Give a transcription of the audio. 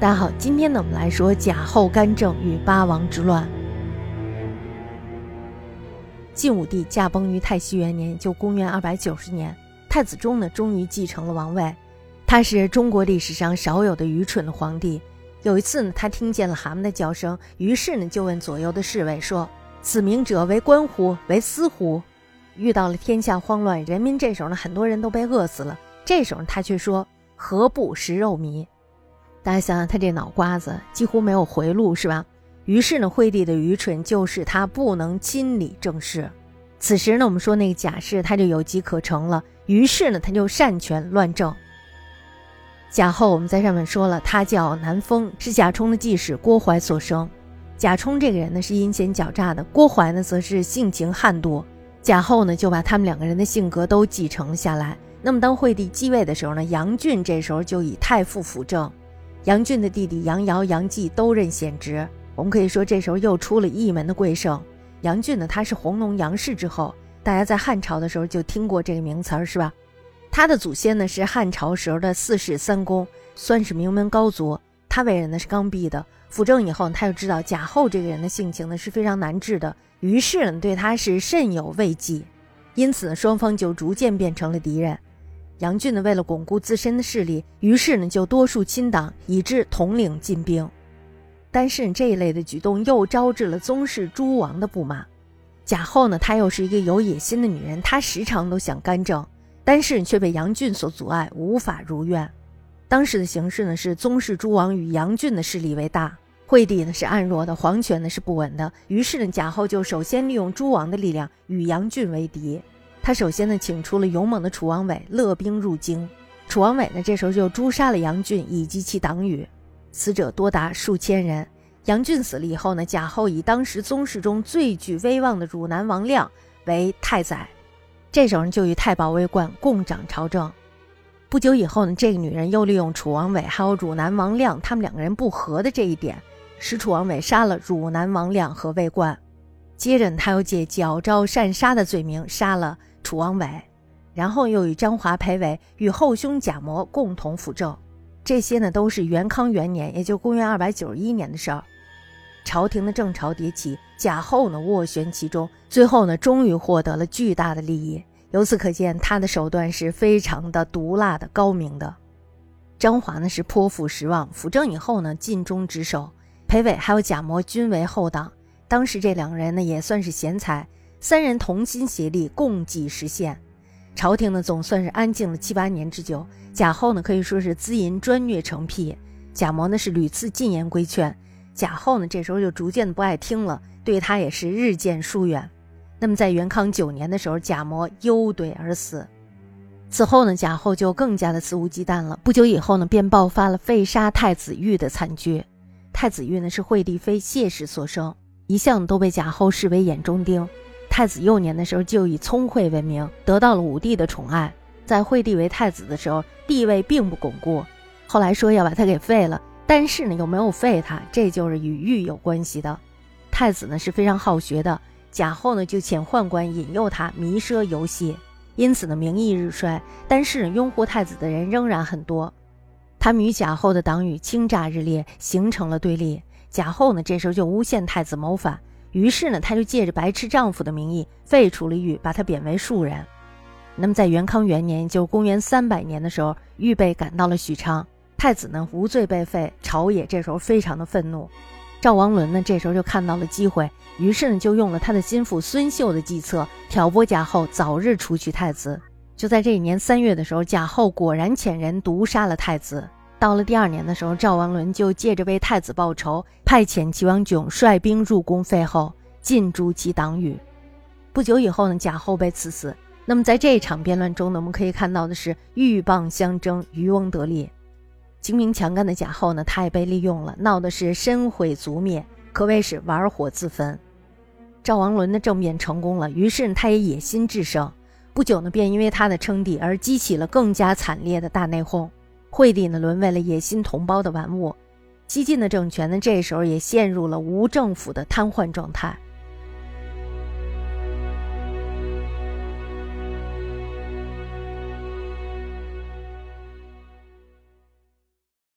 大家好，今天呢，我们来说贾后干政与八王之乱。晋武帝驾崩于太熙元年，就公元二百九十年，太子忠呢，终于继承了王位。他是中国历史上少有的愚蠢的皇帝。有一次呢，他听见了蛤蟆的叫声，于是呢，就问左右的侍卫说：“此名者为官乎？为私乎？”遇到了天下慌乱，人民这时候呢，很多人都被饿死了。这时候他却说：“何不食肉糜？”大家想想，他这脑瓜子几乎没有回路，是吧？于是呢，惠帝的愚蠢就是他不能亲理政事。此时呢，我们说那个贾氏他就有机可乘了，于是呢，他就擅权乱政。贾后我们在上面说了，他叫南风，是贾充的继室郭槐所生。贾充这个人呢是阴险狡诈的，郭槐呢则是性情悍妒。贾后呢就把他们两个人的性格都继承了下来。那么当惠帝继位的时候呢，杨俊这时候就以太傅辅政。杨俊的弟弟杨尧、杨继都任显职，我们可以说这时候又出了一门的贵圣。杨俊呢，他是弘农杨氏之后，大家在汉朝的时候就听过这个名词儿，是吧？他的祖先呢是汉朝时候的四世三公，算是名门高族。他为人呢是刚愎的，辅政以后他就知道贾后这个人的性情呢是非常难治的，于是呢对他是甚有畏忌，因此呢双方就逐渐变成了敌人。杨俊呢，为了巩固自身的势力，于是呢就多数亲党，以致统领进兵。但是这一类的举动又招致了宗室诸王的不满。贾后呢，她又是一个有野心的女人，她时常都想干政，但是却被杨俊所阻碍，无法如愿。当时的形势呢，是宗室诸王与杨俊的势力为大，惠帝呢是暗弱的，皇权呢是不稳的。于是呢，贾后就首先利用诸王的力量与杨俊为敌。他首先呢，请出了勇猛的楚王伟，勒兵入京。楚王伟呢，这时候就诛杀了杨俊以及其党羽，死者多达数千人。杨俊死了以后呢，贾后以当时宗室中最具威望的汝南王亮为太宰，这时候就与太保魏冠共掌朝政。不久以后呢，这个女人又利用楚王伟还有汝南王亮他们两个人不和的这一点，使楚王伟杀了汝南王亮和魏冠。接着他又借矫诏擅杀的罪名杀了。楚王伟，然后又与张华裴伟与后兄贾模共同辅政，这些呢都是元康元年，也就公元二百九十一年的事儿。朝廷的正朝迭起，贾后呢斡旋其中，最后呢终于获得了巨大的利益。由此可见，他的手段是非常的毒辣的、高明的。张华呢是颇负失望，辅政以后呢尽忠职守，裴伟还有贾模均为后党。当时这两个人呢也算是贤才。三人同心协力，共计实现。朝廷呢，总算是安静了七八年之久。贾后呢，可以说是滋淫专虐成癖；贾模呢，是屡次进言规劝。贾后呢，这时候就逐渐的不爱听了，对他也是日渐疏远。那么，在元康九年的时候，贾模忧怼而死。此后呢，贾后就更加的肆无忌惮了。不久以后呢，便爆发了废杀太子玉的惨剧。太子玉呢，是惠帝妃谢氏所生，一向都被贾后视为眼中钉。太子幼年的时候就以聪慧闻名，得到了武帝的宠爱。在惠帝为太子的时候，地位并不巩固。后来说要把他给废了，但是呢又没有废他，这就是与玉有关系的。太子呢是非常好学的，贾后呢就遣宦官引诱他迷奢游戏，因此呢名义日衰。但是拥护太子的人仍然很多。他们与贾后的党羽倾轧日烈，形成了对立。贾后呢这时候就诬陷太子谋反。于是呢，他就借着白痴丈夫的名义废除了玉，把他贬为庶人。那么在元康元年，就公元三百年的时候，玉被赶到了许昌，太子呢无罪被废，朝野这时候非常的愤怒。赵王伦呢这时候就看到了机会，于是呢就用了他的心腹孙秀的计策，挑拨贾后早日除去太子。就在这一年三月的时候，贾后果然遣人毒杀了太子。到了第二年的时候，赵王伦就借着为太子报仇，派遣齐王炯率兵入宫废后，尽诛其党羽。不久以后呢，贾后被赐死。那么在这一场变乱中呢，我们可以看到的是鹬蚌相争，渔翁得利。精明强干的贾后呢，他也被利用了，闹的是身毁族灭，可谓是玩火自焚。赵王伦的政变成功了，于是他也野心制胜，不久呢，便因为他的称帝而激起了更加惨烈的大内讧。惠帝呢，沦为了野心同胞的玩物，激进的政权呢，这时候也陷入了无政府的瘫痪状态。